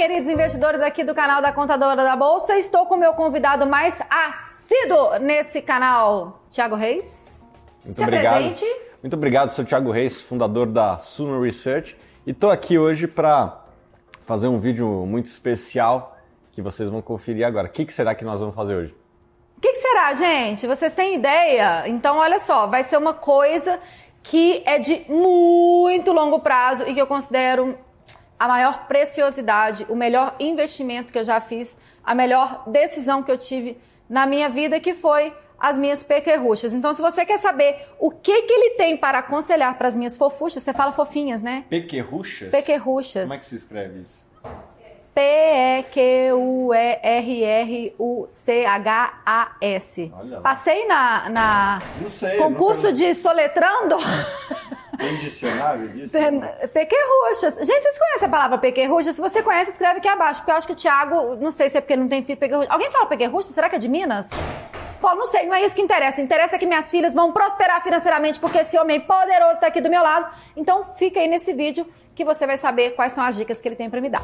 queridos investidores aqui do canal da Contadora da Bolsa. Estou com o meu convidado mais assíduo nesse canal, Thiago Reis. Muito Se obrigado. apresente. Muito obrigado, sou Thiago Reis, fundador da Suno Research, e estou aqui hoje para fazer um vídeo muito especial que vocês vão conferir agora. O que, que será que nós vamos fazer hoje? O que, que será, gente? Vocês têm ideia? Então, olha só, vai ser uma coisa que é de muito longo prazo e que eu considero a maior preciosidade, o melhor investimento que eu já fiz, a melhor decisão que eu tive na minha vida, que foi as minhas pequerruchas. Então, se você quer saber o que, que ele tem para aconselhar para as minhas fofuchas, você fala fofinhas, né? Pequerruchas? Pequerruchas. Como é que se escreve isso? P-E-Q-U-E-R-R-U-C-H-A-S. Passei na, na Não sei, concurso nunca- de soletrando. Tem dicionário disso? Pequerruchas. Gente, vocês conhecem a palavra pequerrucha? Se você conhece, escreve aqui abaixo. Porque eu acho que o Thiago, não sei se é porque não tem filho pequerrucha. Alguém fala pequerrucha? Será que é de Minas? Bom, não sei, não é isso que interessa. O interessa é que minhas filhas vão prosperar financeiramente porque esse homem poderoso está aqui do meu lado. Então fica aí nesse vídeo que você vai saber quais são as dicas que ele tem para me dar.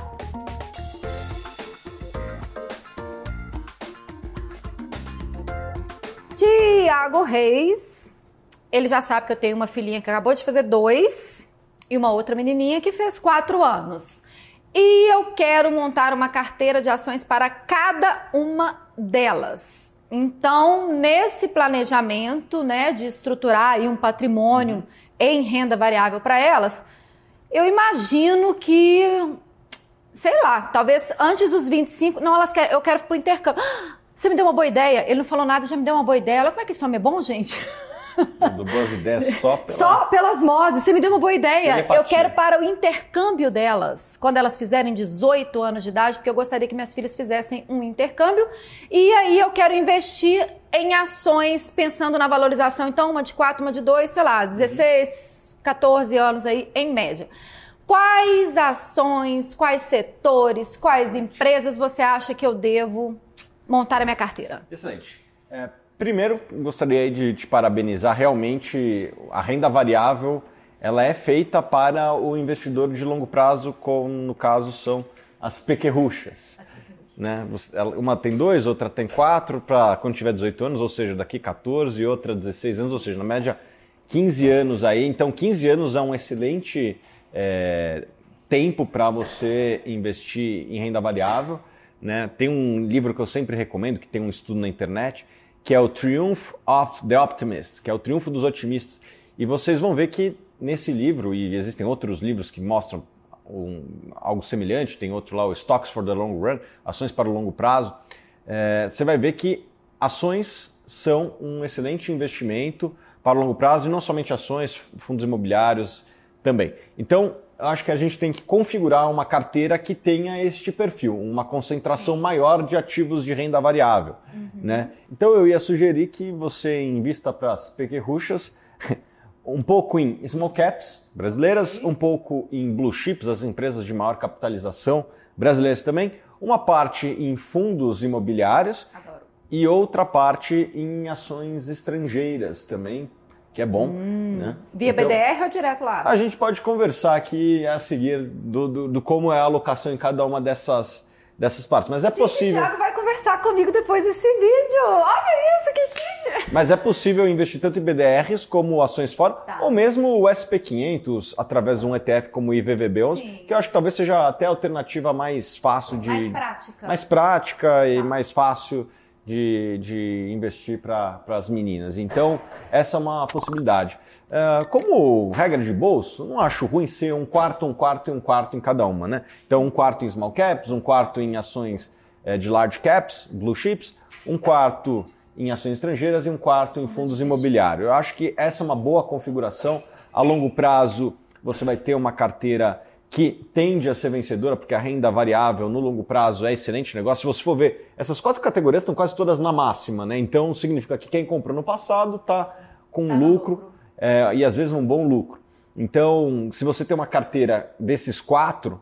Tiago Reis. Ele já sabe que eu tenho uma filhinha que acabou de fazer dois e uma outra menininha que fez quatro anos. E eu quero montar uma carteira de ações para cada uma delas. Então, nesse planejamento, né, de estruturar aí um patrimônio em renda variável para elas, eu imagino que sei lá, talvez antes dos 25, não, elas querem, eu quero pro intercâmbio. Você me deu uma boa ideia. Ele não falou nada, já me deu uma boa ideia. Olha como é que esse homem é bom, gente. Do Boas Ideias só pela... Só pela osmose, você me deu uma boa ideia. Telepatia. Eu quero para o intercâmbio delas, quando elas fizerem 18 anos de idade, porque eu gostaria que minhas filhas fizessem um intercâmbio. E aí eu quero investir em ações pensando na valorização. Então, uma de 4, uma de 2, sei lá, 16, 14 anos aí, em média. Quais ações, quais setores, quais empresas você acha que eu devo montar a minha carteira? Excelente. É, primeiro, gostaria de te parabenizar. Realmente, a renda variável ela é feita para o investidor de longo prazo, como no caso são as pequerruchas. Né? Uma tem dois, outra tem quatro, para quando tiver 18 anos, ou seja, daqui 14, e outra 16 anos, ou seja, na média 15 anos aí. Então, 15 anos é um excelente é, tempo para você investir em renda variável. Né? Tem um livro que eu sempre recomendo, que tem um estudo na internet, que é o Triumph of the Optimist, que é o Triunfo dos Otimistas. E vocês vão ver que nesse livro, e existem outros livros que mostram um- algo semelhante, tem outro lá, o Stocks for the Long Run, ações para o longo prazo, é, você vai ver que ações são um excelente investimento para o longo prazo, e não somente ações, fundos imobiliários também. Então, eu acho que a gente tem que configurar uma carteira que tenha este perfil, uma concentração maior de ativos de renda variável. Né? Então, eu ia sugerir que você invista para as pequerruchas um pouco em small caps brasileiras, um pouco em blue chips, as empresas de maior capitalização brasileiras também, uma parte em fundos imobiliários Adoro. e outra parte em ações estrangeiras também, que é bom. Né? Via Então, BDR ou direto lá? A gente pode conversar aqui a seguir do, do- do como é a alocação em cada uma dessas, dessas partes, mas é O possível. Thiago vai conversar comigo depois desse vídeo. Olha isso, que chique! Mas é possível investir tanto em BDRs como ações fora, Tá. ou mesmo o SP500 através de um ETF como o IVVB11, Sim. que eu acho que talvez seja até a alternativa mais fácil de. Mais prática. mais prática e Tá. mais fácil de, de investir para as meninas. Então, essa é uma possibilidade. Ah, como regra de bolso, não acho ruim ser um quarto, um quarto e um quarto em cada uma, né? Então, um quarto em small caps, um quarto em ações eh, de large caps, blue chips, um quarto em ações estrangeiras e um quarto em fundos imobiliários. Eu acho que essa é uma boa configuração. A longo prazo, você vai ter uma carteira que tende a ser vencedora, porque a renda variável no longo prazo é excelente negócio. Se você for ver, essas quatro categorias estão quase todas na máxima, né? Então significa que quem comprou no passado está com Tá lucro, lucro. é, e às vezes um bom lucro. Então, se você tem uma carteira desses quatro,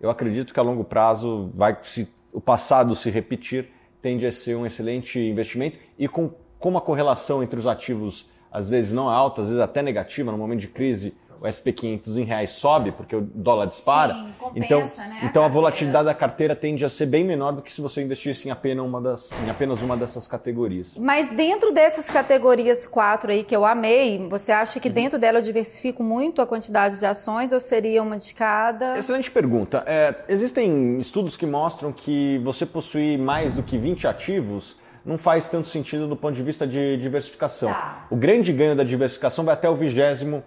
eu acredito que a longo prazo vai se o passado se repetir, tende a ser um excelente investimento e com como a correlação entre os ativos às vezes não é alta, às vezes até negativa, no momento de crise o SP500 em reais sobe, porque o dólar dispara. Sim, compensa, então, né, a então a volatilidade da carteira tende a ser bem menor do que se você investisse em apenas uma, das, em apenas uma dessas categorias. Mas dentro dessas categorias quatro aí que eu amei, você acha que dentro dela eu diversifico muito a quantidade de ações ou seria uma de cada? Excelente pergunta. É, existem estudos que mostram que você possuir mais do que 20 ativos não faz tanto sentido do ponto de vista de diversificação. Tá. O grande ganho da diversificação vai até o vigésimo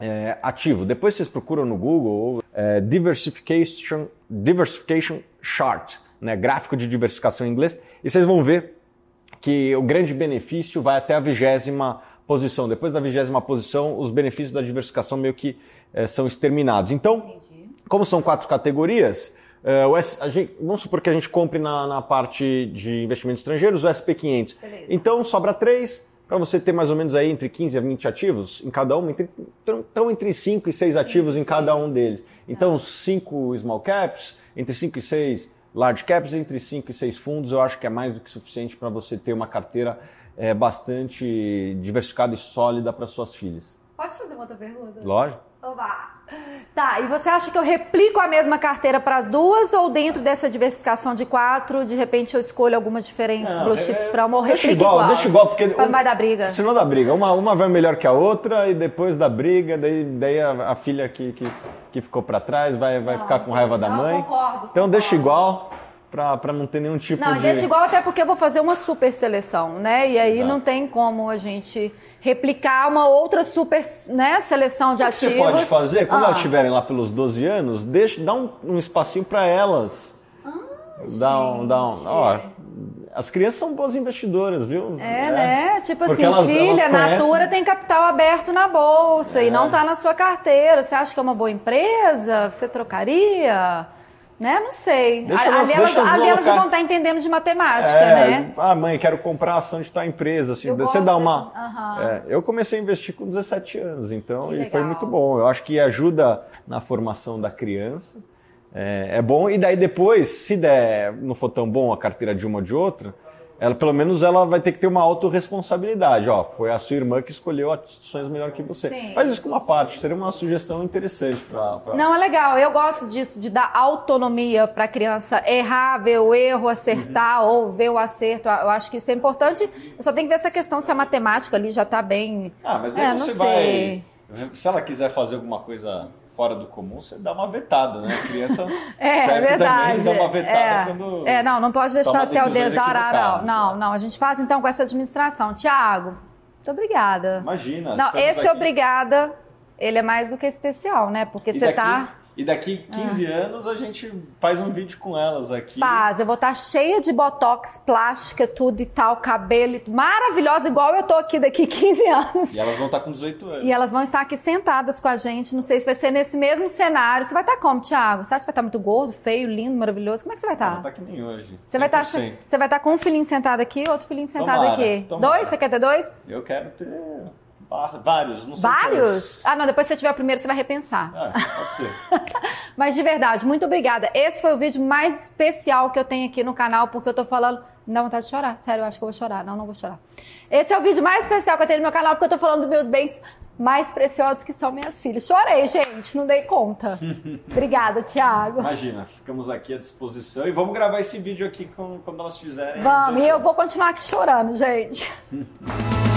é, ativo. Depois vocês procuram no Google é, diversification, diversification Chart, né, gráfico de diversificação em inglês, e vocês vão ver que o grande benefício vai até a vigésima posição. Depois da vigésima posição, os benefícios da diversificação meio que eh, são exterminados. Então, como são quatro categorias, o S- gente- vamos supor que a gente compre na, na parte de investimentos estrangeiros o SP500. Beleza. Então, sobra três para você ter mais ou menos aí entre 15 a 20 ativos em cada um, entre, então entre 5 e 6 ativos em cada um deles. Então, 5 small caps, entre 5 e 6 large caps, entre 5 e 6 fundos, eu acho que é mais do que suficiente para você ter uma carteira eh, bastante diversificada e sólida para suas filhas. Pode fazer uma outra pergunta? Lógico. Oba! Tá, e você acha que eu replico a mesma carteira para as duas ou dentro dessa diversificação de quatro, de repente eu escolho algumas diferentes Não, blue é- chips para uma ou deixa igual, igual? deixa igual, porque Pra um- não vai dar briga. Senão dá briga. Uma, uma vai melhor que a outra e depois da briga, daí, daí a, a filha que, que, que ficou para trás vai, vai Não, ficar com raiva da não, mãe. concordo, então deixa concordo. igual para não ter nenhum tipo Não, de. deixa igual até porque eu vou fazer uma super seleção, né? E aí Exato. não tem como a gente replicar uma outra super né, seleção de O que você ativos. pode fazer, quando Ah. elas estiverem lá pelos 12 anos, deixa, dá um, um espacinho para elas. dá um, dá um, Ah, ó, as crianças são boas investidoras, viu? É, né? Tipo Porque assim, elas- filha, elas conhecem- Natura tem capital aberto na bolsa e É. não tá na sua carteira. Você acha que é uma boa empresa? Você trocaria? Né? Não sei. Deixa ali elas, deixa ali elas vão estar entendendo de matemática, É, né? Ah, mãe, quero comprar ação de tal empresa. Assim, Eu você dá uma. dessa- aham. É, eu comecei a investir com 17 anos, então e foi muito bom. Eu acho que ajuda na formação da criança. É, é bom. E daí depois, se der, não for tão bom a carteira de uma ou de outra, ela pelo menos ela vai ter que ter uma autorresponsabilidade. Ó, foi a sua irmã que escolheu ações melhor que você. Sim. Faz isso com uma parte, seria uma sugestão interessante para. Não, é legal. Eu gosto disso, de dar autonomia para a criança errar, ver o erro, acertar ou ver o acerto. Eu acho que isso é importante. Eu só tenho que ver essa questão se a matemática ali já tá bem. Ah, mas daí É, não você sei. vai. Se ela quiser fazer alguma coisa fora do comum, você dá uma vetada, né? A criança É, serve verdade. também dá uma vetada é. quando. É, não, não pode deixar ser o não. Não, não. A gente faz então com essa administração. Tiago, muito obrigada. Imagina. Não, esse aqui. obrigada, ele é mais do que especial, né? Porque E você daqui, tá. E daqui 15 anos a gente faz um vídeo com elas aqui. Faz, eu vou estar cheia de botox, plástica, tudo e tal, cabelo, maravilhosa, igual eu tô aqui daqui 15 anos. E elas vão estar com 18 anos. E elas vão estar aqui sentadas com a gente. Não sei se vai ser nesse mesmo cenário. Você vai estar como, Thiago? Você acha que vai estar muito gordo, feio, lindo, maravilhoso? Como é que você vai estar? tá que nem hoje. Você vai, estar, 100%. você vai estar com um filhinho sentado aqui, outro filhinho sentado Tomara, aqui. tomara. Dois? Você quer ter dois? Eu quero ter vários, não sei Vários? quantos. Ah, não, depois que você tiver o primeiro, você vai repensar. Ah, pode ser. Mas de verdade, muito obrigada. Esse foi o vídeo mais especial que eu tenho aqui no canal, porque eu tô falando. Me dá vontade de chorar. Sério, eu acho que eu vou chorar. Não, não vou chorar. Esse é o vídeo mais especial que eu tenho no meu canal, porque eu tô falando dos meus bens mais preciosos, que são minhas filhas. Chorei, gente, não dei conta. obrigada, Thiago. Imagina, ficamos aqui à disposição e vamos gravar esse vídeo aqui com- quando elas fizerem. Vamos, e eu vou continuar aqui chorando, gente.